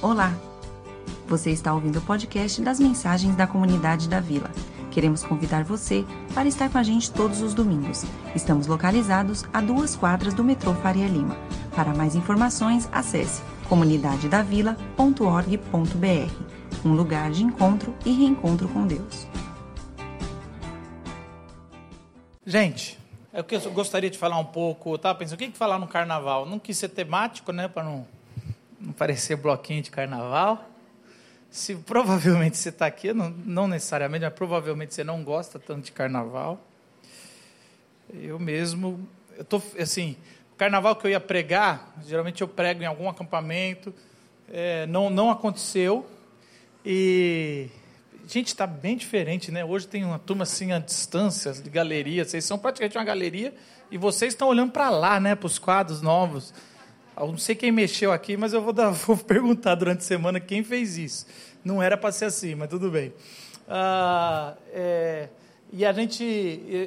Olá! Você está ouvindo o podcast das mensagens da comunidade da Vila. Queremos convidar você para estar com a gente todos os domingos. Estamos localizados a duas quadras do metrô Faria Lima. Para mais informações, acesse comunidadedavila.org.br um lugar de encontro e reencontro com Deus. Gente, é o que eu gostaria de falar um pouco. Eu estava pensando, o que, que falar no carnaval? Não quis ser temático, né? Para não, não parecer bloquinho de carnaval. Se provavelmente você está aqui, não, não necessariamente, mas provavelmente você não gosta tanto de carnaval. Eu mesmo, eu tô assim, o carnaval que eu ia pregar, geralmente eu prego em algum acampamento, é, não, não aconteceu. E Gente, está bem diferente, né? Hoje tem uma turma assim à distância, de galeria. Vocês são praticamente uma galeria e vocês estão olhando para lá, né? Para os quadros novos. Eu não sei quem mexeu aqui, mas eu vou, dar, vou perguntar durante a semana quem fez isso. Não era para ser assim, mas tudo bem. Ah, é, e a gente,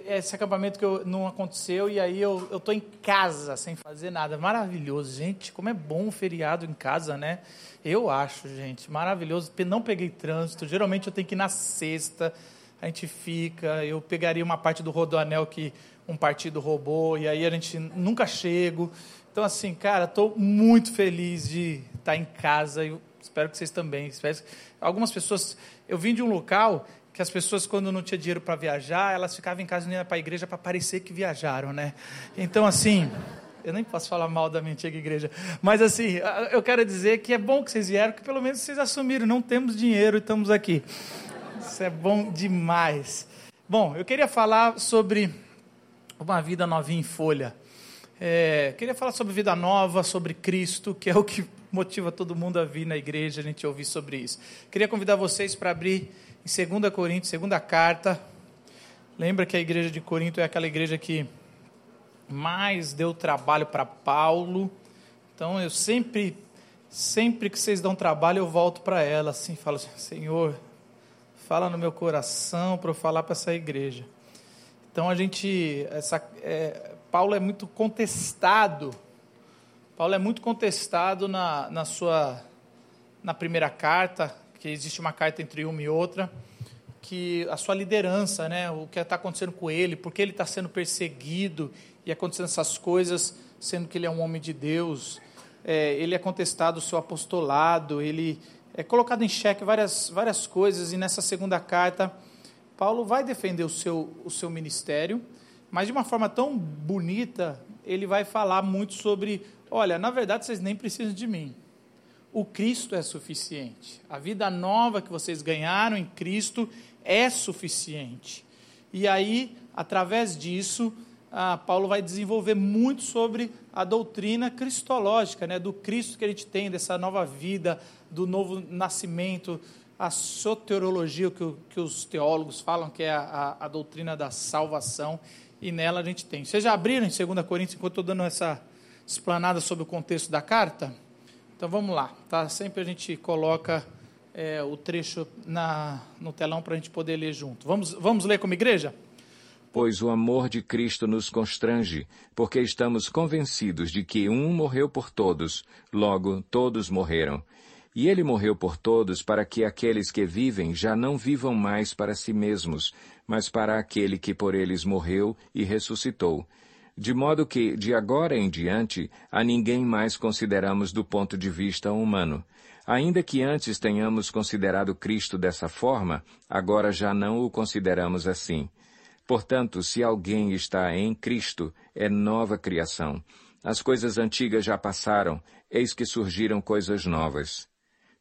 esse acampamento que eu, não aconteceu, e aí eu estou em casa, sem fazer nada. Maravilhoso, gente. Como é bom um feriado em casa, né? Eu acho, gente, maravilhoso. Não peguei trânsito. Geralmente eu tenho que ir na sexta. A gente fica. Eu pegaria uma parte do Rodoanel que um partido roubou e aí a gente nunca chego. Então, assim, cara, estou muito feliz de estar em casa. Eu espero que vocês também. Espero... Algumas pessoas. Eu vim de um local que as pessoas, quando não tinha dinheiro para viajar, elas ficavam em casa e iam para a igreja para parecer que viajaram, né? Então, assim. Eu nem posso falar mal da minha antiga igreja. Mas assim, eu quero dizer que é bom que vocês vieram, que pelo menos vocês assumiram, não temos dinheiro e estamos aqui. Isso é bom demais. Bom, eu queria falar sobre uma vida novinha em folha. É, queria falar sobre vida nova, sobre Cristo, que é o que motiva todo mundo a vir na igreja, a gente ouvir sobre isso. Queria convidar vocês para abrir em 2 Coríntios, segunda carta. Lembra que a igreja de Corinto é aquela igreja que mais deu trabalho para Paulo. Então eu sempre, sempre que vocês dão trabalho, eu volto para ela assim, falo assim, Senhor, fala no meu coração para eu falar para essa igreja. Então a gente, essa, é, Paulo é muito contestado. Paulo é muito contestado na, na sua, na primeira carta, que existe uma carta entre uma e outra que a sua liderança, né, o que está acontecendo com ele, porque ele está sendo perseguido, e acontecendo essas coisas, sendo que ele é um homem de Deus, é, ele é contestado o seu apostolado, ele é colocado em xeque várias, várias coisas, e nessa segunda carta, Paulo vai defender o seu, o seu ministério, mas de uma forma tão bonita, ele vai falar muito sobre: olha, na verdade vocês nem precisam de mim. O Cristo é suficiente. A vida nova que vocês ganharam em Cristo é suficiente. E aí, através disso, Paulo vai desenvolver muito sobre a doutrina cristológica, né, do Cristo que a gente tem, dessa nova vida, do novo nascimento, a soteriologia que, que os teólogos falam, que é a, a, a, doutrina da salvação, e nela a gente tem. Vocês já abriram em 2 Coríntios, enquanto estou dando essa explanada sobre o contexto da carta? Então vamos lá, tá? Sempre a gente coloca é, o trecho na, no telão para a gente poder ler junto. Vamos, vamos ler como igreja? pois o amor de Cristo nos constrange, porque estamos convencidos de que um morreu por todos, logo todos morreram. E ele morreu por todos para que aqueles que vivem já não vivam mais para si mesmos, mas para aquele que por eles morreu e ressuscitou. De modo que, de agora em diante, a ninguém mais consideramos do ponto de vista humano. Ainda que antes tenhamos considerado Cristo dessa forma, agora já não o consideramos assim. Portanto, se alguém está em Cristo, é nova criação. As coisas antigas já passaram, eis que surgiram coisas novas.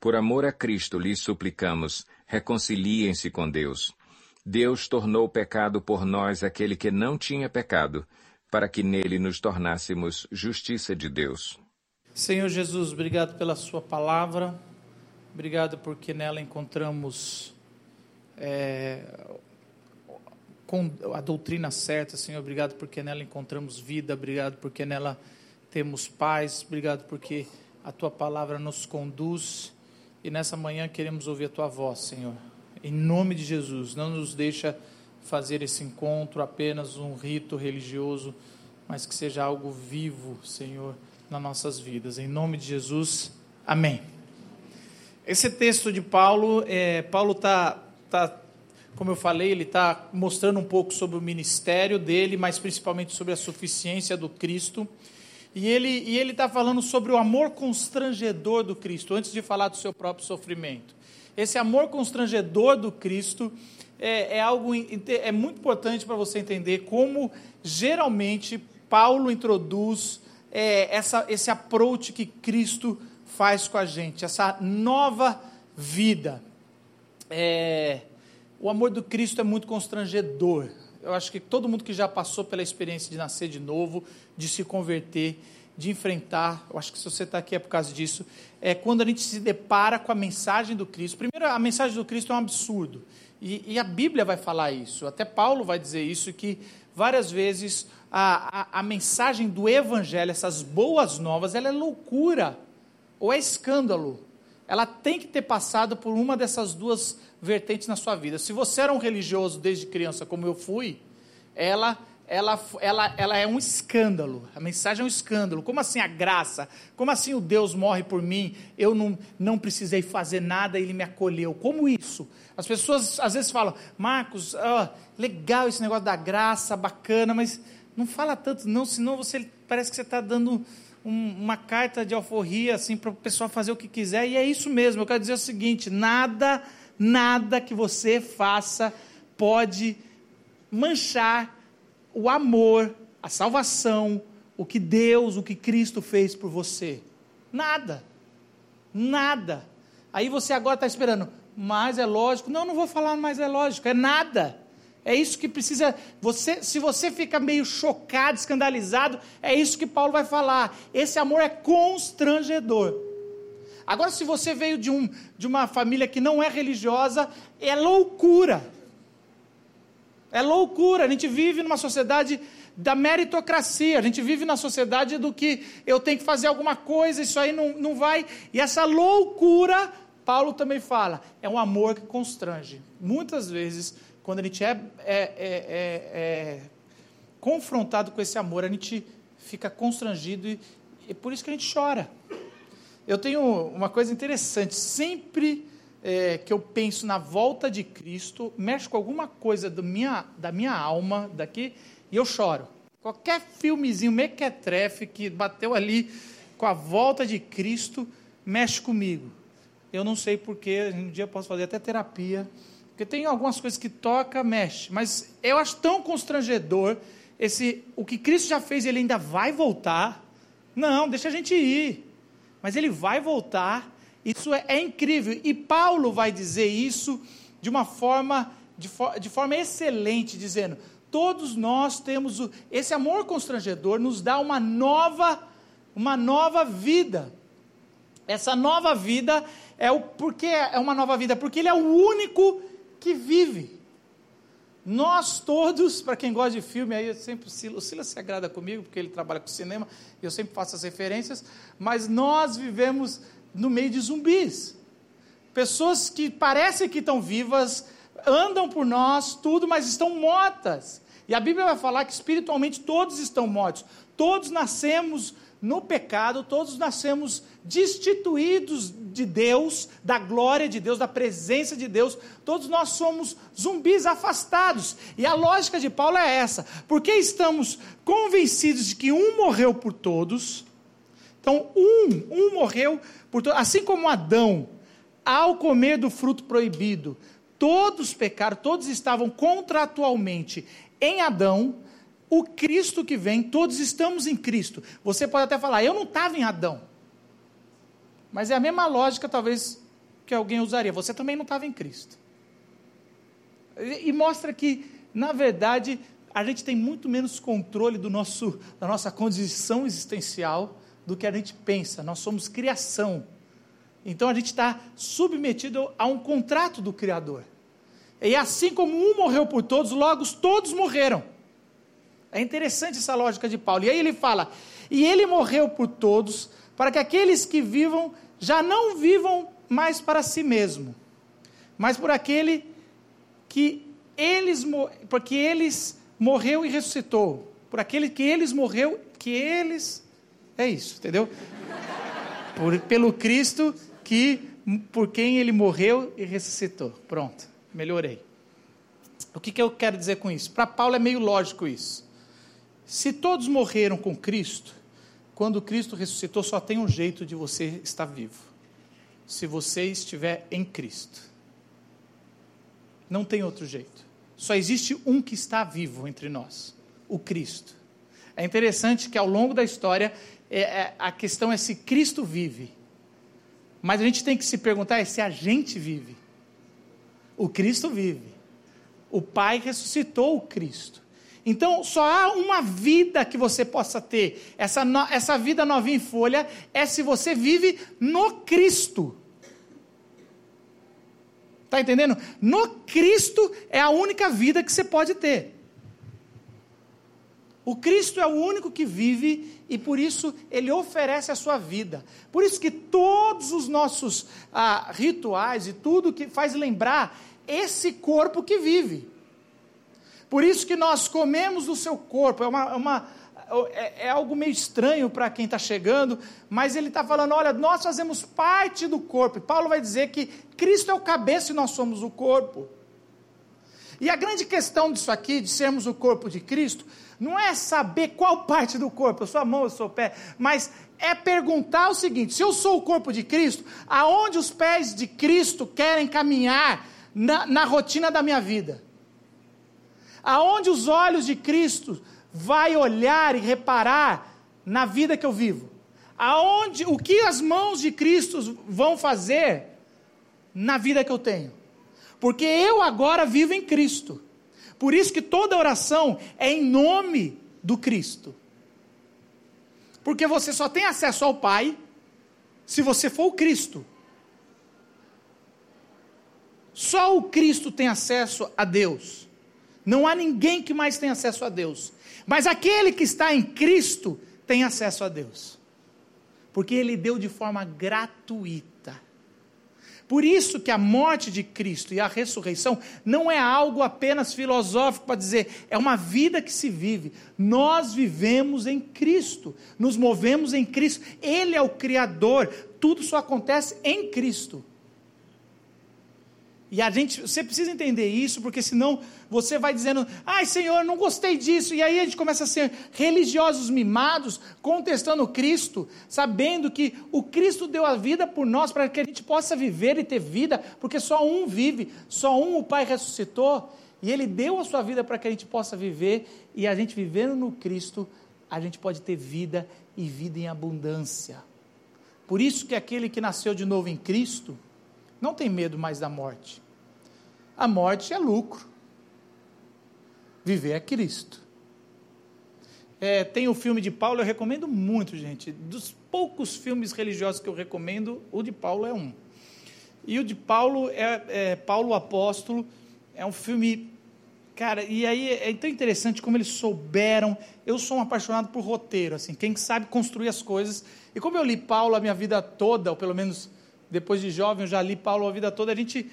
Por amor a Cristo lhes suplicamos, reconciliem-se com Deus. Deus tornou pecado por nós aquele que não tinha pecado, para que nele nos tornássemos justiça de Deus. Senhor Jesus, obrigado pela Sua palavra, obrigado porque nela encontramos é, a doutrina certa, Senhor. Obrigado porque nela encontramos vida, obrigado porque nela temos paz, obrigado porque a tua palavra nos conduz e nessa manhã queremos ouvir a tua voz, Senhor. Em nome de Jesus, não nos deixa fazer esse encontro apenas um rito religioso, mas que seja algo vivo, Senhor, nas nossas vidas. Em nome de Jesus, amém. Esse texto de Paulo, é, Paulo está, tá, como eu falei, ele está mostrando um pouco sobre o ministério dele, mas principalmente sobre a suficiência do Cristo. E ele e ele está falando sobre o amor constrangedor do Cristo, antes de falar do seu próprio sofrimento. Esse amor constrangedor do Cristo é, é algo é muito importante para você entender como geralmente Paulo introduz é, essa, esse approach que Cristo faz com a gente, essa nova vida. É, o amor do Cristo é muito constrangedor. Eu acho que todo mundo que já passou pela experiência de nascer de novo, de se converter, de enfrentar, eu acho que se você está aqui é por causa disso, é quando a gente se depara com a mensagem do Cristo. Primeiro, a mensagem do Cristo é um absurdo. E, e a Bíblia vai falar isso, até Paulo vai dizer isso, que várias vezes a, a, a mensagem do Evangelho, essas boas novas, ela é loucura ou é escândalo. Ela tem que ter passado por uma dessas duas vertentes na sua vida. Se você era um religioso desde criança, como eu fui, ela ela, ela, ela é um escândalo. A mensagem é um escândalo. Como assim a graça? Como assim o Deus morre por mim? Eu não, não precisei fazer nada, ele me acolheu. Como isso? As pessoas às vezes falam, Marcos, oh, legal esse negócio da graça, bacana, mas não fala tanto, não, senão você parece que você está dando um, uma carta de alforria assim, para o pessoal fazer o que quiser. E é isso mesmo. Eu quero dizer o seguinte: nada, nada que você faça pode manchar o amor, a salvação, o que Deus, o que Cristo fez por você. Nada. Nada. Aí você agora está esperando, mas é lógico. Não, não vou falar mais é lógico, é nada. É isso que precisa. Você, se você fica meio chocado, escandalizado, é isso que Paulo vai falar. Esse amor é constrangedor. Agora, se você veio de, um, de uma família que não é religiosa, é loucura. É loucura. A gente vive numa sociedade da meritocracia. A gente vive na sociedade do que eu tenho que fazer alguma coisa, isso aí não, não vai. E essa loucura, Paulo também fala, é um amor que constrange. Muitas vezes, quando a gente é, é, é, é, é confrontado com esse amor, a gente fica constrangido e, e por isso que a gente chora. Eu tenho uma coisa interessante, sempre é, que eu penso na volta de Cristo, mexe com alguma coisa do minha, da minha alma daqui e eu choro. Qualquer filmezinho mequetrefe que bateu ali com a volta de Cristo mexe comigo. Eu não sei porquê, um dia eu posso fazer até terapia, porque tem algumas coisas que toca, mexe, mas eu acho tão constrangedor esse o que Cristo já fez, ele ainda vai voltar. Não, deixa a gente ir. Mas ele vai voltar isso é, é incrível. E Paulo vai dizer isso de uma forma, de, for, de forma excelente, dizendo: todos nós temos o, esse amor constrangedor nos dá uma nova, uma nova vida. Essa nova vida é o porquê é uma nova vida? Porque ele é o único que vive. Nós todos, para quem gosta de filme, aí eu sempre o Silas, o Silas se agrada comigo, porque ele trabalha com cinema, e eu sempre faço as referências, mas nós vivemos no meio de zumbis. Pessoas que parecem que estão vivas, andam por nós, tudo, mas estão mortas. E a Bíblia vai falar que espiritualmente todos estão mortos. Todos nascemos no pecado, todos nascemos destituídos de Deus, da glória de Deus, da presença de Deus. Todos nós somos zumbis afastados. E a lógica de Paulo é essa: porque estamos convencidos de que um morreu por todos. Então, um, um morreu assim como Adão, ao comer do fruto proibido, todos pecaram, todos estavam contratualmente em Adão, o Cristo que vem, todos estamos em Cristo. Você pode até falar, eu não estava em Adão. Mas é a mesma lógica, talvez, que alguém usaria. Você também não estava em Cristo. E, e mostra que, na verdade, a gente tem muito menos controle do nosso, da nossa condição existencial do que a gente pensa, nós somos criação. Então a gente está submetido a um contrato do Criador. E assim como um morreu por todos, logo todos morreram. É interessante essa lógica de Paulo. E aí ele fala: E ele morreu por todos, para que aqueles que vivam já não vivam mais para si mesmo, mas por aquele que eles, porque eles morreu e ressuscitou, por aquele que eles morreu, que eles é isso, entendeu? Por, pelo Cristo que por quem ele morreu e ressuscitou. Pronto, melhorei. O que, que eu quero dizer com isso? Para Paulo é meio lógico isso. Se todos morreram com Cristo, quando Cristo ressuscitou, só tem um jeito de você estar vivo. Se você estiver em Cristo. Não tem outro jeito. Só existe um que está vivo entre nós: o Cristo. É interessante que ao longo da história, é, é, a questão é se Cristo vive. Mas a gente tem que se perguntar é se a gente vive. O Cristo vive. O Pai ressuscitou o Cristo. Então, só há uma vida que você possa ter. Essa, no, essa vida novinha em folha é se você vive no Cristo. Está entendendo? No Cristo é a única vida que você pode ter. O Cristo é o único que vive e por isso ele oferece a sua vida. Por isso que todos os nossos ah, rituais e tudo que faz lembrar esse corpo que vive. Por isso que nós comemos do seu corpo. É, uma, é uma é, é, algo meio estranho para quem está chegando, mas ele está falando: olha, nós fazemos parte do corpo. E Paulo vai dizer que Cristo é o cabeça e nós somos o corpo. E a grande questão disso aqui, de sermos o corpo de Cristo, não é saber qual parte do corpo, eu sou a mão, eu sou o pé, mas é perguntar o seguinte: se eu sou o corpo de Cristo, aonde os pés de Cristo querem caminhar na, na rotina da minha vida? Aonde os olhos de Cristo vai olhar e reparar na vida que eu vivo? Aonde, o que as mãos de Cristo vão fazer na vida que eu tenho? Porque eu agora vivo em Cristo. Por isso que toda oração é em nome do Cristo. Porque você só tem acesso ao Pai se você for o Cristo. Só o Cristo tem acesso a Deus. Não há ninguém que mais tenha acesso a Deus. Mas aquele que está em Cristo tem acesso a Deus. Porque ele deu de forma gratuita. Por isso que a morte de Cristo e a ressurreição não é algo apenas filosófico para dizer, é uma vida que se vive. Nós vivemos em Cristo, nos movemos em Cristo. Ele é o Criador, tudo só acontece em Cristo. E a gente, você precisa entender isso, porque senão você vai dizendo, ai Senhor, não gostei disso. E aí a gente começa a ser religiosos mimados, contestando Cristo, sabendo que o Cristo deu a vida por nós, para que a gente possa viver e ter vida, porque só um vive, só um o Pai ressuscitou, e Ele deu a sua vida para que a gente possa viver, e a gente vivendo no Cristo, a gente pode ter vida e vida em abundância. Por isso que aquele que nasceu de novo em Cristo, não tem medo mais da morte. A morte é lucro. Viver é Cristo. É, tem o filme de Paulo, eu recomendo muito, gente. Dos poucos filmes religiosos que eu recomendo, o de Paulo é um. E o de Paulo é, é Paulo Apóstolo, é um filme Cara, e aí é tão interessante como eles souberam. Eu sou um apaixonado por roteiro, assim, quem sabe construir as coisas. E como eu li Paulo a minha vida toda, ou pelo menos depois de jovem, eu já li Paulo a vida toda, a gente,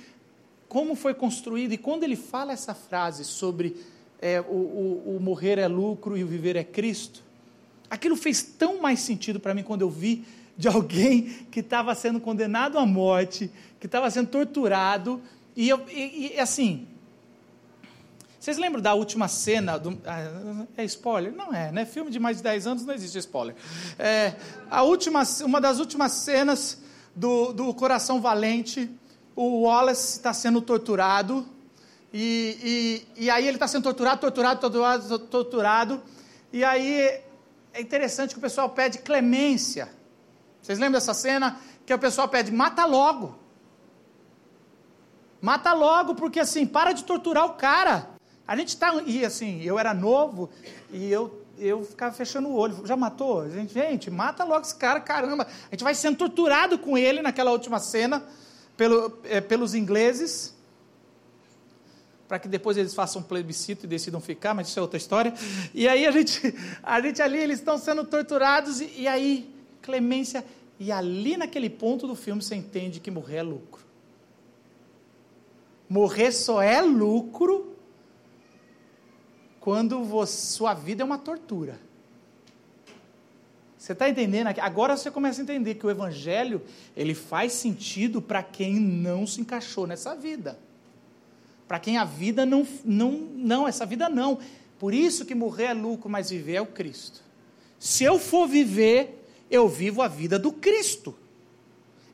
como foi construído, e quando ele fala essa frase sobre é, o, o, o morrer é lucro e o viver é Cristo, aquilo fez tão mais sentido para mim quando eu vi de alguém que estava sendo condenado à morte, que estava sendo torturado, e, eu, e, e, assim, vocês lembram da última cena? Do, ah, é spoiler? Não é, né? Filme de mais de 10 anos não existe spoiler. É, a última, uma das últimas cenas do, do Coração Valente, o Wallace está sendo torturado, e, e, e aí ele está sendo torturado, torturado, torturado, torturado, e aí é interessante que o pessoal pede clemência. Vocês lembram dessa cena? Que o pessoal pede, mata logo. Mata logo, porque assim, para de torturar o cara. A gente está. E assim, eu era novo e eu eu ficava fechando o olho. Já matou? Gente, gente, mata logo esse cara, caramba. A gente vai sendo torturado com ele naquela última cena pelo, é, pelos ingleses. para que depois eles façam um plebiscito e decidam ficar, mas isso é outra história. E aí a gente, a gente ali, eles estão sendo torturados, e, e aí, clemência, e ali naquele ponto do filme você entende que morrer é lucro. Morrer só é lucro quando você, sua vida é uma tortura. Você está entendendo? Agora você começa a entender que o Evangelho ele faz sentido para quem não se encaixou nessa vida. Para quem a vida não, não, não, essa vida não. Por isso que morrer é lucro, mas viver é o Cristo. Se eu for viver, eu vivo a vida do Cristo.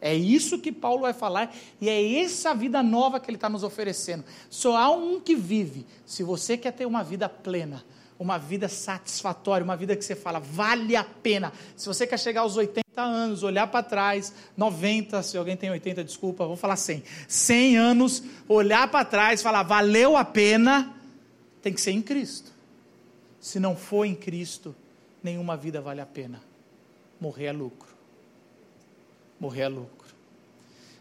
É isso que Paulo vai falar e é essa vida nova que ele está nos oferecendo. Só há um que vive. Se você quer ter uma vida plena, uma vida satisfatória, uma vida que você fala, vale a pena. Se você quer chegar aos 80 anos, olhar para trás, 90, se alguém tem 80, desculpa, vou falar 100. 100 anos, olhar para trás, falar, valeu a pena, tem que ser em Cristo. Se não for em Cristo, nenhuma vida vale a pena. Morrer é lucro. Morrer é lucro.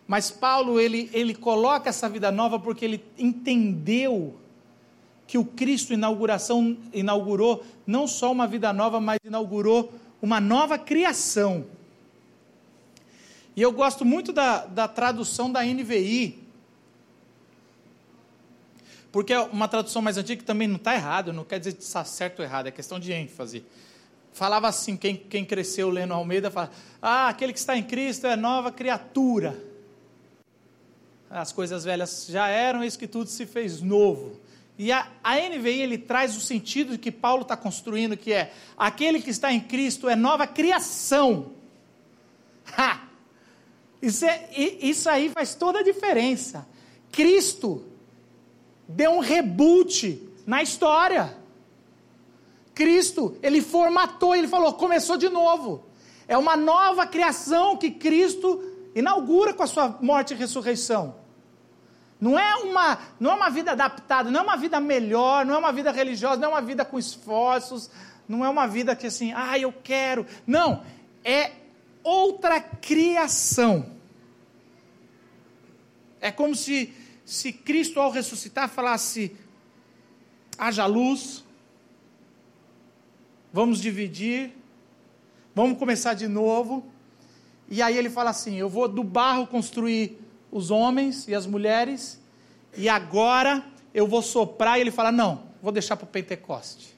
Mas Paulo, ele, ele coloca essa vida nova porque ele entendeu que o Cristo inauguração, inaugurou não só uma vida nova, mas inaugurou uma nova criação. E eu gosto muito da, da tradução da NVI, porque é uma tradução mais antiga que também não está errado, não quer dizer que está certo ou errado, é questão de ênfase. Falava assim, quem, quem cresceu lendo Almeida, fala, ah, aquele que está em Cristo é nova criatura. As coisas velhas já eram, eis que tudo se fez novo. E a, a NVI ele traz o sentido que Paulo está construindo, que é aquele que está em Cristo é nova criação. Ha! Isso, é, isso aí faz toda a diferença. Cristo deu um reboot na história. Cristo, ele formatou, ele falou, começou de novo. É uma nova criação que Cristo inaugura com a sua morte e ressurreição. Não é uma, não é uma vida adaptada, não é uma vida melhor, não é uma vida religiosa, não é uma vida com esforços, não é uma vida que assim, ah, eu quero. Não, é outra criação. É como se, se Cristo, ao ressuscitar, falasse: haja luz, vamos dividir, vamos começar de novo. E aí ele fala assim: eu vou do barro construir os homens e as mulheres, e agora eu vou soprar, e ele fala: não, vou deixar para o Pentecoste.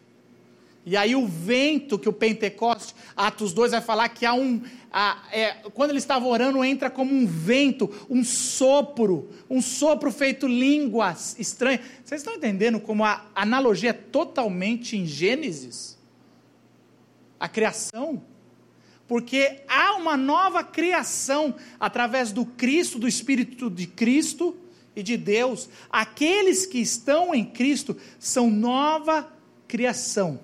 E aí o vento que o Pentecoste, Atos 2 vai falar que há um, é, quando eles estavam orando, entra como um vento, um sopro, um sopro feito línguas estranhas. Vocês estão entendendo como a analogia é totalmente em Gênesis? A criação porque há uma nova criação através do Cristo, do Espírito de Cristo e de Deus. Aqueles que estão em Cristo são nova criação.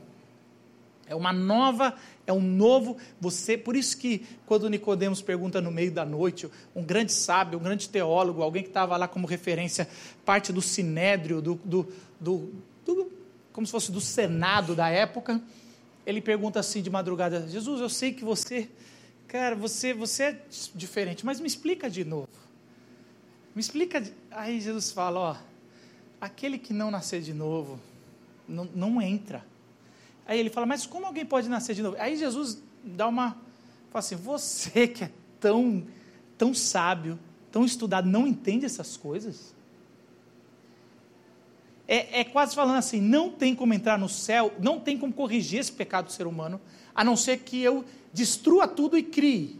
É uma nova, é um novo, você, por isso que quando Nicodemos pergunta no meio da noite, um grande sábio, um grande teólogo, alguém que estava lá como referência, parte do sinédrio, do, do, do, do como se fosse do senado da época, ele pergunta assim de madrugada: Jesus, eu sei que você, cara, você, você é diferente, mas me explica de novo. Me explica. Aí Jesus fala: ó, aquele que não nascer de novo, não, não entra. Aí ele fala: mas como alguém pode nascer de novo? Aí Jesus dá uma. Fala assim: você que é tão, tão sábio, tão estudado, não entende essas coisas? É, é quase falando assim: não tem como entrar no céu, não tem como corrigir esse pecado do ser humano, a não ser que eu destrua tudo e crie.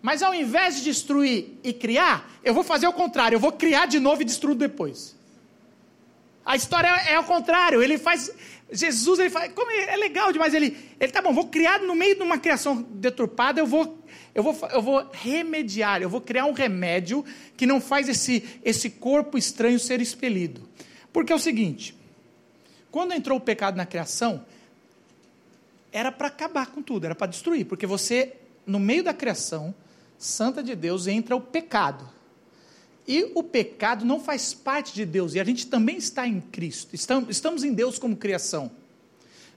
Mas ao invés de destruir e criar, eu vou fazer o contrário, eu vou criar de novo e destruir depois. A história é, ao contrário, ele faz. Jesus, ele faz. Como é, é legal demais, ele, ele tá bom, vou criar no meio de uma criação deturpada, eu vou, eu vou, eu vou remediar, eu vou criar um remédio que não faz esse, esse corpo estranho ser expelido. Porque é o seguinte: quando entrou o pecado na criação, era para acabar com tudo, era para destruir, porque você, no meio da criação santa de Deus, entra o pecado. E o pecado não faz parte de Deus, e a gente também está em Cristo, estamos, em Deus como criação.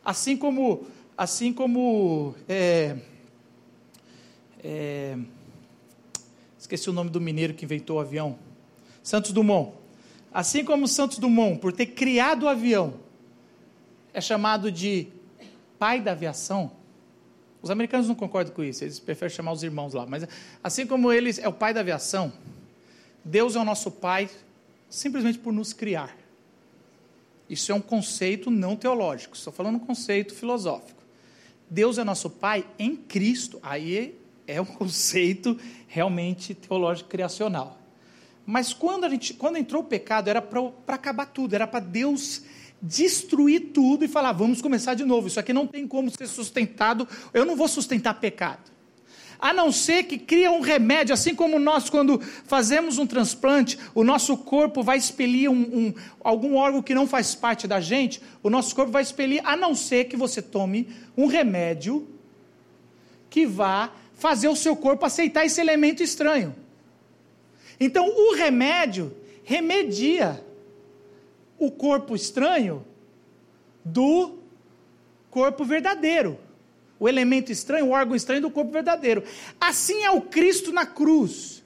Assim como, assim como, é, é, esqueci o nome do mineiro que inventou o avião, Santos Dumont Assim como Santos Dumont, por ter criado o avião, é chamado de pai da aviação. Os americanos não concordam com isso, eles preferem chamar os irmãos lá. Mas assim como eles é o pai da aviação, Deus é o nosso pai simplesmente por nos criar. Isso é um conceito não teológico, estou falando um conceito filosófico. Deus é nosso pai em Cristo. Aí é um conceito realmente teológico criacional. Mas quando, a gente, quando entrou o pecado, era para acabar tudo, era para Deus destruir tudo e falar: vamos começar de novo. Isso aqui não tem como ser sustentado, eu não vou sustentar pecado. A não ser que cria um remédio, assim como nós, quando fazemos um transplante, o nosso corpo vai expelir um, um, algum órgão que não faz parte da gente, o nosso corpo vai expelir, a não ser que você tome um remédio que vá fazer o seu corpo aceitar esse elemento estranho. Então, o remédio remedia o corpo estranho do corpo verdadeiro. O elemento estranho, o órgão estranho do corpo verdadeiro. Assim é o Cristo na cruz.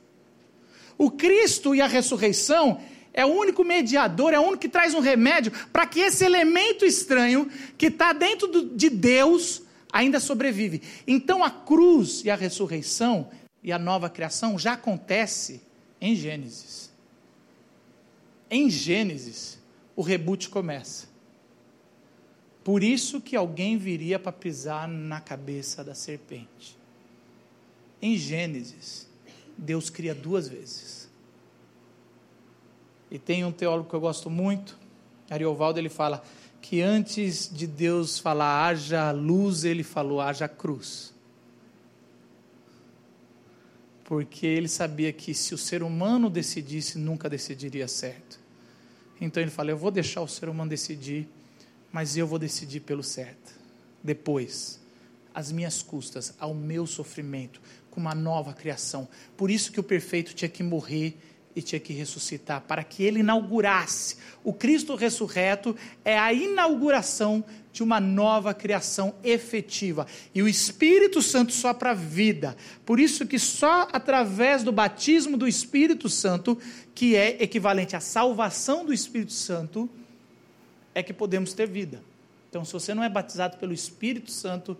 O Cristo e a ressurreição é o único mediador, é o único que traz um remédio para que esse elemento estranho que está dentro do, de Deus ainda sobrevive. Então a cruz e a ressurreição e a nova criação já acontece em Gênesis. Em Gênesis, o reboot começa. Por isso que alguém viria para pisar na cabeça da serpente. Em Gênesis, Deus cria duas vezes. E tem um teólogo que eu gosto muito, Ariovaldo, ele fala que antes de Deus falar haja luz, ele falou haja cruz porque ele sabia que se o ser humano decidisse, nunca decidiria certo. Então ele fala: Eu vou deixar o ser humano decidir, mas eu vou decidir pelo certo. Depois, às minhas custas, ao meu sofrimento, com uma nova criação. Por isso que o perfeito tinha que morrer e tinha que ressuscitar, para que ele inaugurasse. O Cristo ressurreto é a inauguração de uma nova criação efetiva. E o Espírito Santo só para vida. Por isso que só através do batismo do Espírito Santo, que é equivalente à salvação do Espírito Santo, é que podemos ter vida. Então, se você não é batizado pelo Espírito Santo,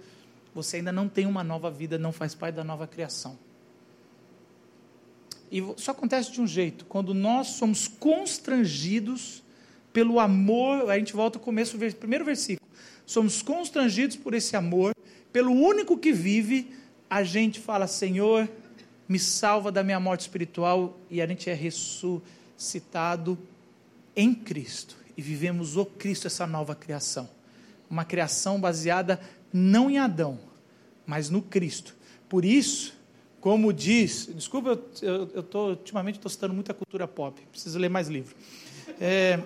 você ainda não tem uma nova vida, não faz parte da nova criação. E isso acontece de um jeito, quando nós somos constrangidos pelo amor, a gente volta ao começo primeiro versículo. Somos constrangidos por esse amor, pelo único que vive, a gente fala: Senhor, me salva da minha morte espiritual, e a gente é ressuscitado em Cristo. E vivemos o Cristo, essa nova criação. Uma criação baseada não em Adão, mas no Cristo. Por isso, como diz, desculpa, eu, eu, tô, ultimamente estou citando muita cultura pop, preciso ler mais livro. É,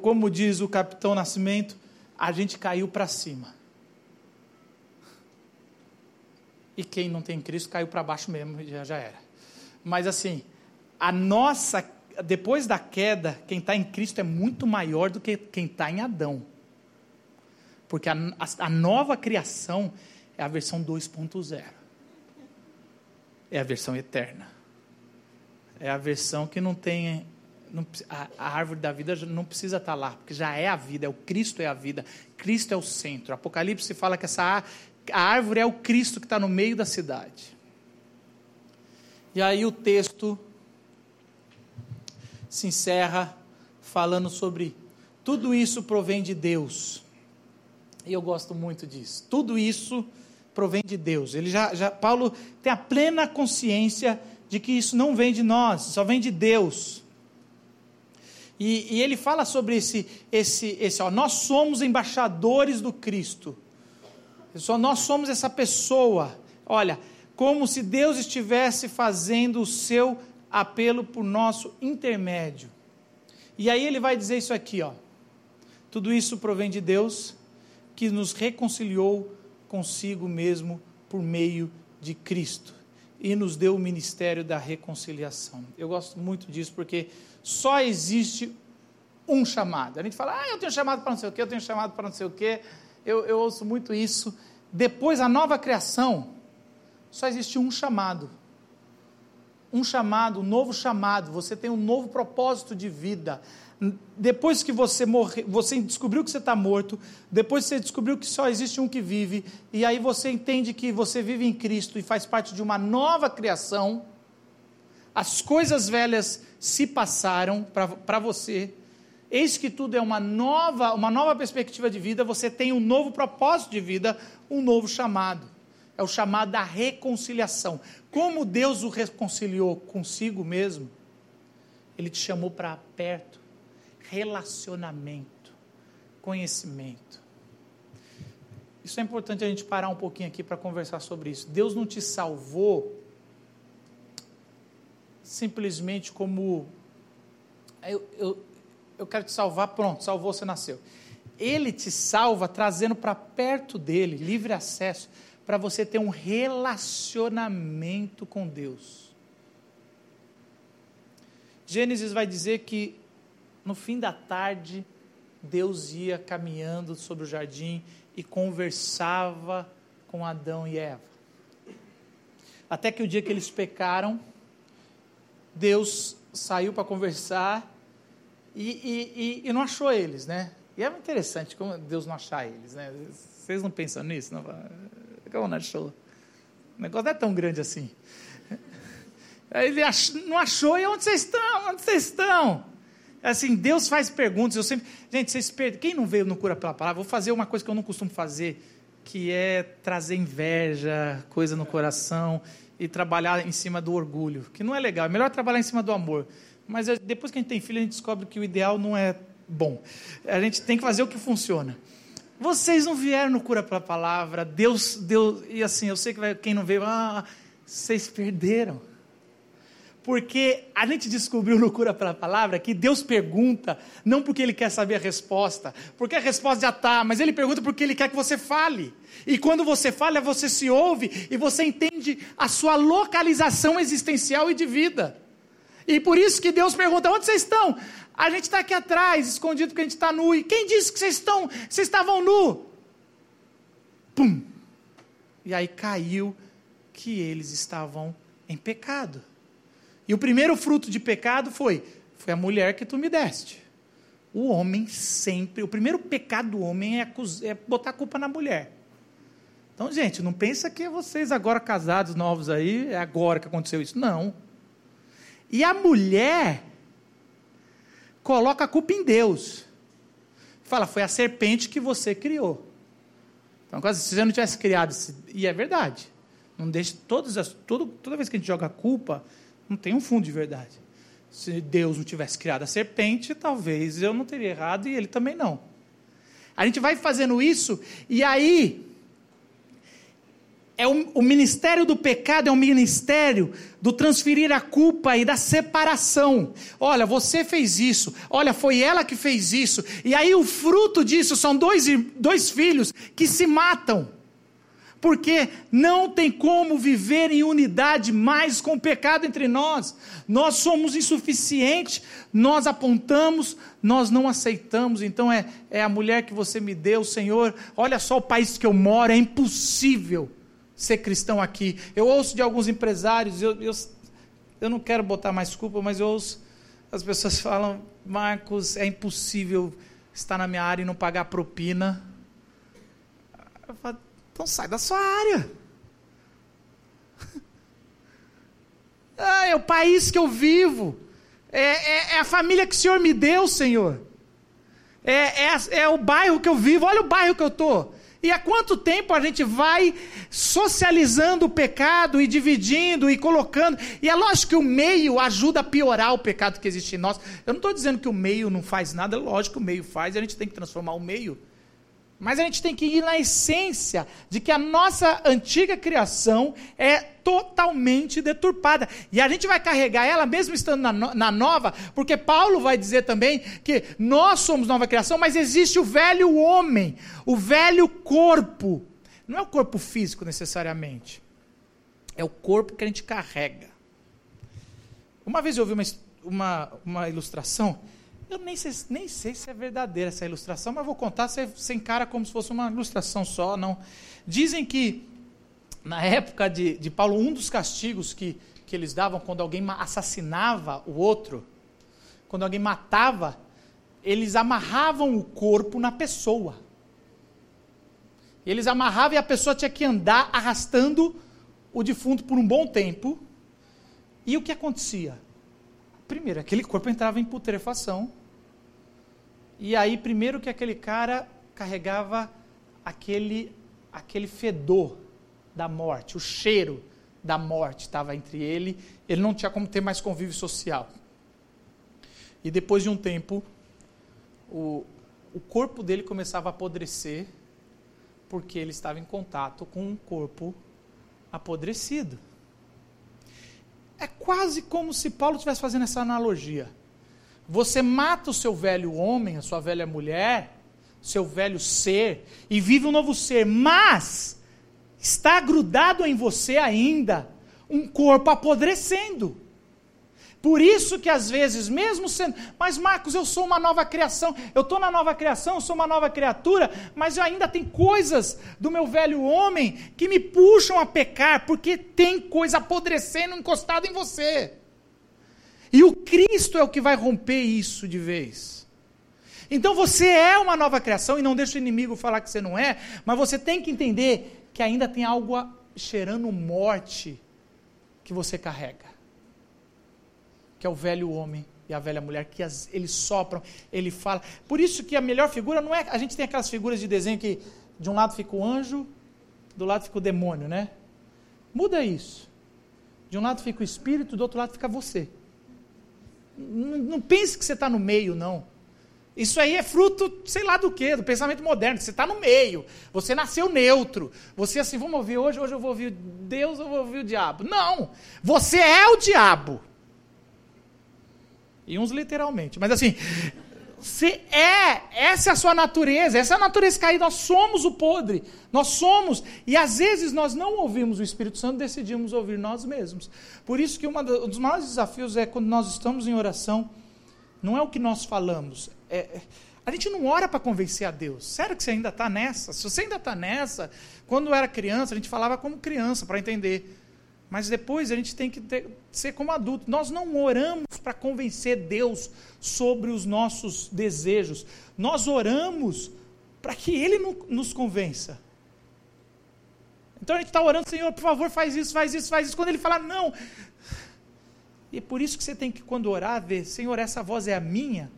como diz o Capitão Nascimento, a gente caiu para cima. E quem não tem Cristo caiu para baixo mesmo, já, já era. Mas assim, a nossa, depois da queda, quem está em Cristo é muito maior do que quem está em Adão. Porque a, a, a nova criação é a versão 2.0 é a versão eterna. É a versão que não tem. Não, a, a, árvore da vida não precisa estar lá, porque já é a vida, é o Cristo é a vida, Cristo é o centro. Apocalipse fala que essa a árvore é o Cristo que está no meio da cidade. E aí o texto se encerra falando sobre tudo isso provém de Deus. E eu gosto muito disso. Tudo isso provém de Deus. Ele já, já, Paulo tem a plena consciência de que isso não vem de nós, só vem de Deus. E, e ele fala sobre esse, esse, esse ó, nós somos embaixadores do Cristo. Só nós somos essa pessoa. Olha, como se Deus estivesse fazendo o seu apelo por nosso intermédio. E aí ele vai dizer isso aqui, ó. Tudo isso provém de Deus que nos reconciliou consigo mesmo por meio de Cristo e nos deu o ministério da reconciliação. Eu gosto muito disso porque só existe um chamado. A gente fala, ah, eu tenho chamado para não sei o quê, eu tenho chamado para não sei o quê. Eu, eu ouço muito isso. Depois, a nova criação, só existe um chamado. um chamado, um novo chamado, você tem um novo propósito de vida. Depois que você morre, você descobriu que você está morto, depois você descobriu que só existe um que vive, e aí você entende que você vive em Cristo e faz parte de uma nova criação, as coisas velhas se passaram para você, eis que tudo é uma nova, uma nova perspectiva de vida, você tem um novo propósito de vida, um novo chamado. É o chamado da reconciliação. Como Deus o reconciliou consigo mesmo, Ele te chamou para perto. Relacionamento, conhecimento. Isso é importante a gente parar um pouquinho aqui para conversar sobre isso. Deus não te salvou simplesmente como eu, eu, eu quero te salvar, pronto, salvou, você nasceu. Ele te salva trazendo para perto dele, livre acesso, para você ter um relacionamento com Deus. Gênesis vai dizer que no fim da tarde, Deus ia caminhando sobre o jardim e conversava com Adão e Eva. Até que o dia que eles pecaram, Deus saiu para conversar e, e, e, e, não achou eles, né? E é interessante como Deus não achar eles, né? Vocês não pensam nisso? Não? Como não achou? O negócio não é tão grande assim. Ele ach, não achou, e onde vocês estão? Onde vocês estão? Assim, Deus faz perguntas, eu sempre. Gente, vocês per... quem não veio no Cura pela Palavra, vou fazer uma coisa que eu não costumo fazer, que é trazer inveja, coisa no coração e trabalhar em cima do orgulho, que não é legal, é melhor trabalhar em cima do amor. Mas depois que a gente tem filho, a gente descobre que o ideal não é bom. A gente tem que fazer o que funciona. Vocês não vieram no cura pela palavra, Deus deu, e assim, eu sei que quem não veio, ah, vocês perderam. Porque a gente descobriu no Cura pela Palavra que Deus pergunta, não porque Ele quer saber a resposta, porque a resposta já está, mas Ele pergunta porque Ele quer que você fale. E quando você fala, você se ouve e você entende a sua localização existencial e de vida. E por isso que Deus pergunta: onde vocês estão? A gente está aqui atrás, escondido porque a gente está nu. E quem disse que vocês estão? Vocês estavam nu? Pum! E aí caiu que eles estavam em pecado. E o primeiro fruto de pecado foi: foi a mulher que tu me deste. O homem sempre, o primeiro pecado do homem é, é botar a culpa na mulher. Então, gente, não pensa que vocês agora casados novos aí, é agora que aconteceu isso. Não. E a mulher coloca a culpa em Deus. Fala, foi a serpente que você criou. Então, se você não tivesse criado, e é verdade. Não deixe todas as, toda vez que a gente joga a culpa, não tem um fundo de verdade. Se Deus não tivesse criado a serpente, talvez eu não teria errado e ele também não. A gente vai fazendo isso e aí é o, o, ministério do pecado é um ministério do transferir a culpa e da separação. Olha, você fez isso. Olha, foi ela que fez isso. E aí o fruto disso são dois, dois filhos que se matam porque não tem como viver em unidade mais com o pecado entre nós. Nós somos insuficientes, nós apontamos, nós não aceitamos. Então é, é a mulher que você me deu, Senhor. Olha só o país que eu moro, é impossível ser cristão aqui. Eu ouço de alguns empresários, eu, eu, eu não quero botar mais culpa, mas eu ouço as pessoas falam: Marcos, é impossível estar na minha área e não pagar propina. Eu falo, então sai da sua área. Ah, é o país que eu vivo. É, é, é, a família que o Senhor me deu, Senhor. É, é, é o bairro que eu vivo. Olha o bairro que eu estou. E há quanto tempo a gente vai socializando o pecado e dividindo e colocando. E é lógico que o meio ajuda a piorar o pecado que existe em nós. Eu não estou dizendo que o meio não faz nada, é lógico que o meio faz e a gente tem que transformar o meio. Mas a gente tem que ir na essência de que a nossa antiga criação é totalmente deturpada. E a gente vai carregar ela mesmo estando na, na, nova, porque Paulo vai dizer também que nós somos nova criação, mas existe o velho homem, o velho corpo. Não é o corpo físico necessariamente, é o corpo que a gente carrega. Uma vez eu ouvi uma, uma, uma ilustração eu nem sei, nem sei se é verdadeira essa ilustração, mas vou contar, você, você encara como se fosse uma ilustração só, não. Dizem que, na época de, de Paulo, um dos castigos que, que eles davam quando alguém assassinava o outro, quando alguém matava, eles amarravam o corpo na pessoa. Eles amarravam e a pessoa tinha que andar arrastando o defunto por um bom tempo. E o que acontecia? Primeiro, aquele corpo entrava em putrefação. E aí, primeiro que aquele cara carregava aquele, aquele fedor da morte, o cheiro da morte estava entre ele, ele não tinha como ter mais convívio social. E depois de um tempo, o, o corpo dele começava a apodrecer, porque ele estava em contato com um corpo apodrecido. É quase como se Paulo estivesse fazendo essa analogia. Você mata o seu velho homem, a sua velha mulher, seu velho ser, e vive um novo ser, mas está grudado em você ainda um corpo apodrecendo. Por isso que às vezes, mesmo sendo, mas Marcos, eu sou uma nova criação, eu estou na nova criação, eu sou uma nova criatura, mas eu ainda tem coisas do meu velho homem que me puxam a pecar, porque tem coisa apodrecendo encostada em você. E o Cristo é o que vai romper isso de vez. Então você é uma nova criação e não deixa o inimigo falar que você não é, mas você tem que entender que ainda tem algo cheirando morte que você carrega que é o velho homem e a velha mulher, que as, eles sopram, ele fala. Por isso que a melhor figura não é. A gente tem aquelas figuras de desenho que de um lado fica o anjo, do lado fica o demônio, né? Muda isso. De um lado fica o espírito, do outro lado fica você. Não, não pense que você está no meio, não. Isso aí é fruto, sei lá do que, do pensamento moderno. Você está no meio. Você nasceu neutro. Você assim, vamos ouvir hoje, hoje eu vou ouvir Deus, eu vou ouvir o diabo. Não! Você é o diabo. E uns literalmente. Mas assim, você é, essa é a sua natureza, essa é a natureza caída, nós somos o podre, nós somos, e às vezes nós não ouvimos o Espírito Santo, decidimos ouvir nós mesmos. Por isso que um dos maiores desafios é quando nós estamos em oração, não é o que nós falamos, é, é a gente não ora para convencer a Deus. Sério que você ainda está nessa? Se você ainda está nessa, quando era criança, a gente falava como criança para entender. Mas depois a gente tem que ter, ser como adulto. Nós não oramos para convencer Deus sobre os nossos desejos. Nós oramos para que Ele nos convença. Então a gente está orando, Senhor, por favor, faz isso, faz isso, faz isso. Quando Ele fala, não. E é por isso que você tem que, quando orar, ver, Senhor, essa voz é a minha.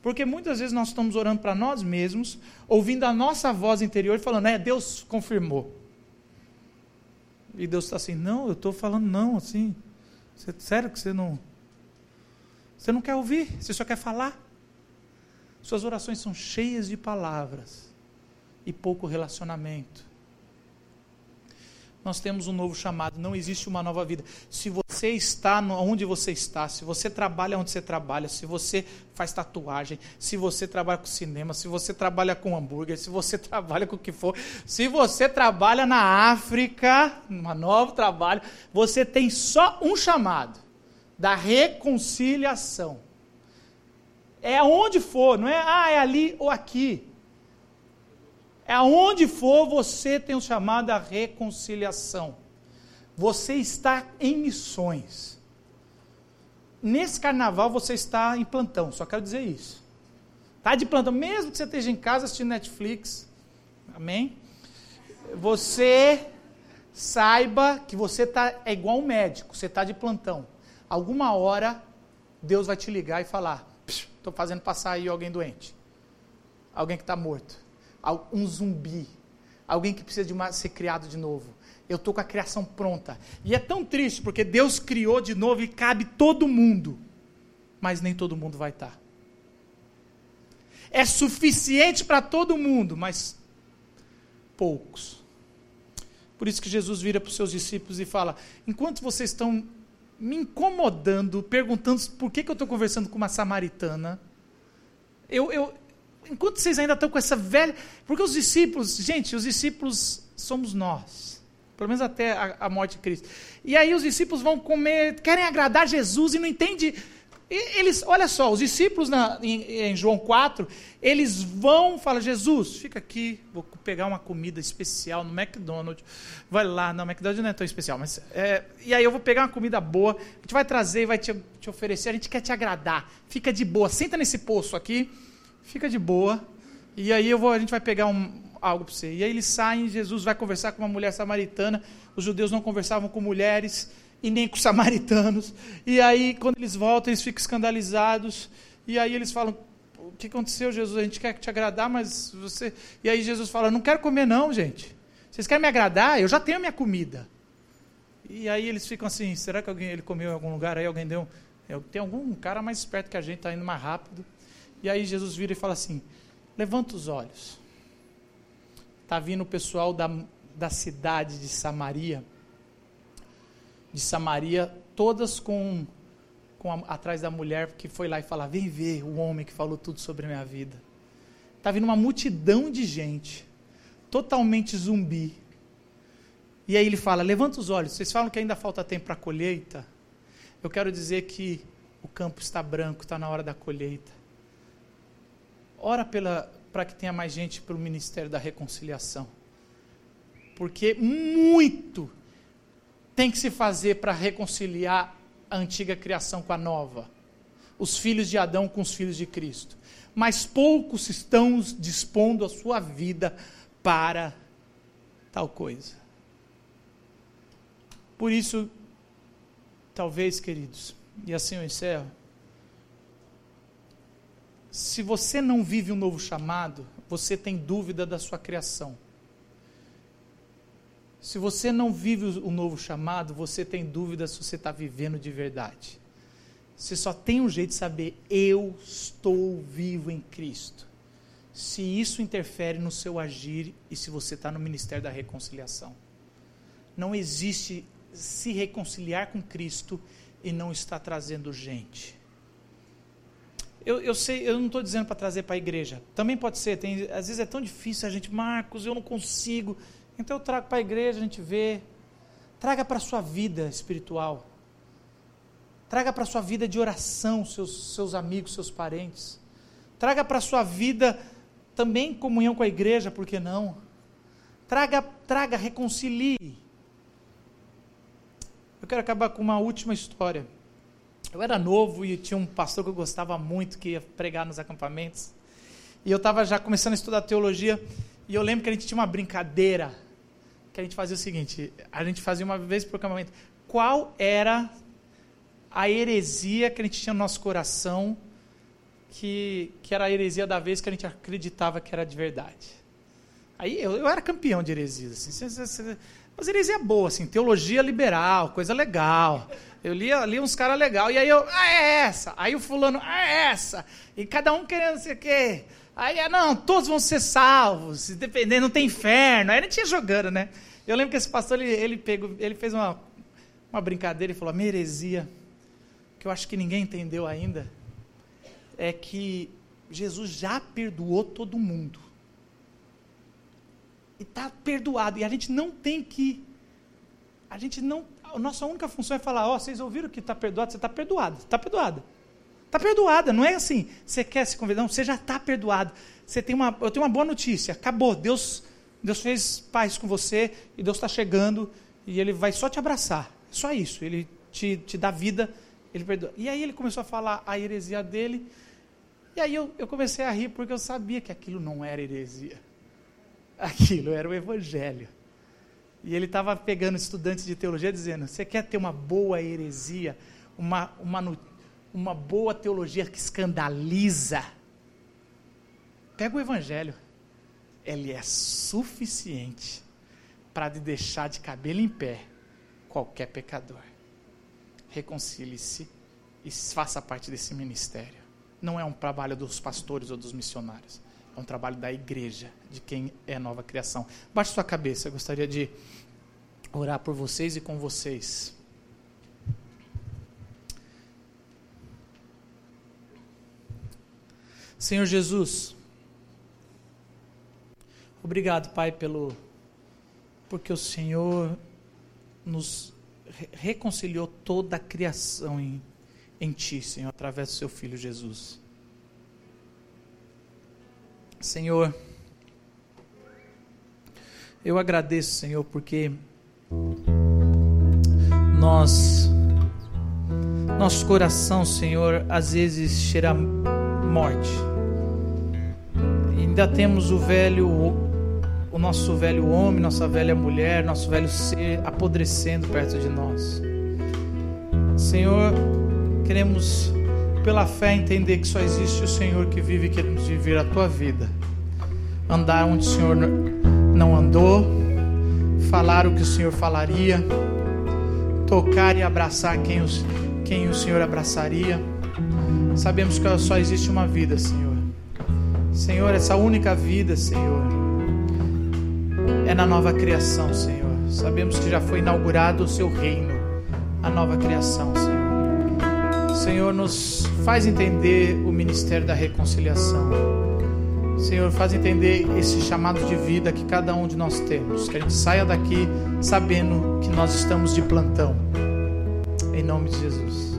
Porque muitas vezes nós estamos orando para nós mesmos, ouvindo a nossa voz interior e falando, é, Deus confirmou. E Deus está assim, não, eu estou falando não, assim. Sério que você não. Você não quer ouvir, você só quer falar. Suas orações são cheias de palavras e pouco relacionamento nós temos um novo chamado, não existe uma nova vida. Se você está onde você está, se você trabalha onde você trabalha, se você faz tatuagem, se você trabalha com cinema, se você trabalha com hambúrguer, se você trabalha com o que for, se você trabalha na África, um novo trabalho, você tem só um chamado: da reconciliação. É onde for, não é, ah, é ali ou aqui. É aonde for você tem o chamado a reconciliação. Você está em missões. Nesse carnaval você está em plantão, só quero dizer isso. Está de plantão, mesmo que você esteja em casa assistindo Netflix. Amém? Você saiba que você está é igual um médico, você está de plantão. Alguma hora Deus vai te ligar e falar: estou fazendo passar aí alguém doente, alguém que está morto um zumbi, alguém que precisa de uma, ser criado de novo. Eu estou com a criação pronta. E é tão triste, porque Deus criou de novo e cabe todo mundo, mas nem todo mundo vai estar. Tá. É suficiente para todo mundo, mas poucos. Por isso que Jesus vira para os seus discípulos e fala: enquanto vocês estão me incomodando, perguntando por que, que eu estou conversando com uma samaritana, eu, eu, enquanto vocês ainda estão com essa velha. Porque os discípulos, gente, os discípulos somos nós. Pelo menos até a, a morte de Cristo. E aí os discípulos vão comer, querem agradar Jesus e não entendem. Eles, olha só, os discípulos na, em, em, João 4, eles vão, fala Jesus, fica aqui, vou pegar uma comida especial no McDonald's. Vai lá, não, McDonald's não é tão especial, mas é, e aí eu vou pegar uma comida boa, a gente vai trazer, vai te, te oferecer, a gente quer te agradar. Fica de boa, senta nesse poço aqui, fica de boa. E aí eu vou, a gente vai pegar um, algo para você. E aí eles saem, Jesus vai conversar com uma mulher samaritana. Os judeus não conversavam com mulheres e nem com samaritanos. E aí, quando eles voltam, eles ficam escandalizados. E aí eles falam: O que aconteceu, Jesus? A gente quer te agradar, mas você. E aí Jesus fala: Não quero comer, não, gente. Vocês querem me agradar? Eu já tenho a minha comida. E aí eles ficam assim: Será que alguém ele comeu em algum lugar? Aí alguém deu. Tem algum cara mais esperto que a gente, está indo mais rápido. E aí Jesus vira e fala assim: Levanta os olhos. Está vindo o pessoal da, da cidade de Samaria de Samaria, todas com, com a, atrás da mulher que foi lá e falar: Vem ver o homem que falou tudo sobre a minha vida. Está vindo uma multidão de gente, totalmente zumbi. E aí ele fala: Levanta os olhos. Vocês falam que ainda falta tempo para a colheita. Eu quero dizer que o campo está branco, está na hora da colheita. Ora para que tenha mais gente para o ministério da reconciliação. Porque muito tem que se fazer para reconciliar a antiga criação com a nova? Os filhos de Adão com os filhos de Cristo. Mas poucos estão dispondo a sua vida para tal coisa. Por isso, talvez, queridos, e assim eu encerro. Se você não vive um novo chamado, você tem dúvida da sua criação. Se você não vive o novo chamado, você tem dúvida se você está vivendo de verdade. Você só tem um jeito de saber: eu estou vivo em Cristo. Se isso interfere no seu agir e se você está no ministério da reconciliação. Não existe se reconciliar com Cristo e não estar trazendo gente. Eu, eu sei, eu não estou dizendo para trazer para a igreja. Também pode ser. Tem, às vezes é tão difícil a gente, Marcos, eu não consigo. Então eu trago para a igreja, a gente vê. Traga para a sua vida espiritual. Traga para a sua vida de oração, seus, seus amigos, seus parentes. Traga para a sua vida também comunhão com a igreja, por que não? Traga, traga, reconcilie. Eu quero acabar com uma última história. Eu era novo e tinha um pastor que eu gostava muito que ia pregar nos acampamentos. E eu estava já começando a estudar teologia. E eu lembro que a gente tinha uma brincadeira que a gente fazia o seguinte: a gente fazia uma vez por acampamento. Qual era a heresia que a gente tinha no nosso coração, que, que era a heresia da vez que a gente acreditava que era de verdade? Aí eu, eu era campeão de heresias. Assim, mas heresia boa, assim, teologia liberal, coisa legal. Eu lia, lia uns caras legal, e aí eu, ah, é essa. Aí o fulano, ah, é essa. E cada um querendo sei o quê. Aí, ah, não, todos vão ser salvos, dependendo, não tem inferno. Aí ele tinha jogando, né? Eu lembro que esse pastor, ele, ele, pegou, ele fez uma, uma brincadeira e falou, a minha heresia, que eu acho que ninguém entendeu ainda, é que Jesus já perdoou todo mundo. Está perdoado. E a gente não tem que. A gente não. A nossa única função é falar: Ó, oh, vocês ouviram que está perdoado? Você está perdoado. Está perdoada. Está perdoada, não é assim, você quer se convidar, não, você já está perdoado. Você tem uma, eu tenho uma boa notícia, acabou, Deus, Deus fez paz com você e Deus está chegando e Ele vai só te abraçar, só isso, Ele te, te dá vida, Ele perdoa. E aí ele começou a falar a heresia dele, e aí eu, eu comecei a rir porque eu sabia que aquilo não era heresia, aquilo era o Evangelho. E ele estava pegando estudantes de teologia dizendo: Você quer ter uma boa heresia, uma, uma, uma boa teologia que escandaliza, pega o Evangelho. Ele é suficiente para deixar de cabelo em pé qualquer pecador. Reconcilie-se e faça parte desse ministério. Não é um trabalho dos pastores ou dos missionários. É um trabalho da igreja, de quem é nova criação. Baixe sua cabeça. Eu gostaria de orar por vocês e com vocês. Senhor Jesus, obrigado, Pai, pelo porque o Senhor nos reconciliou toda a criação em, em Ti, Senhor, através do Seu Filho Jesus. Senhor, eu agradeço, Senhor, porque nós, nosso coração, Senhor, às vezes cheira morte. Ainda temos o velho, o nosso velho homem, nossa velha mulher, nosso velho ser apodrecendo perto de nós. Senhor, queremos pela fé entender que só existe o Senhor que vive e queremos viver a tua vida. Andar onde o Senhor não andou, falar o que o Senhor falaria, tocar e abraçar quem, os, quem o Senhor abraçaria. Sabemos que só existe uma vida, Senhor. Senhor, essa única vida, Senhor, é na nova criação, Senhor. Sabemos que já foi inaugurado o seu reino, a nova criação, Senhor. Senhor, nos faz entender o ministério da reconciliação. Senhor, faz entender esse chamado de vida que cada um de nós temos. Que a gente saia daqui sabendo que nós estamos de plantão. Em nome de Jesus.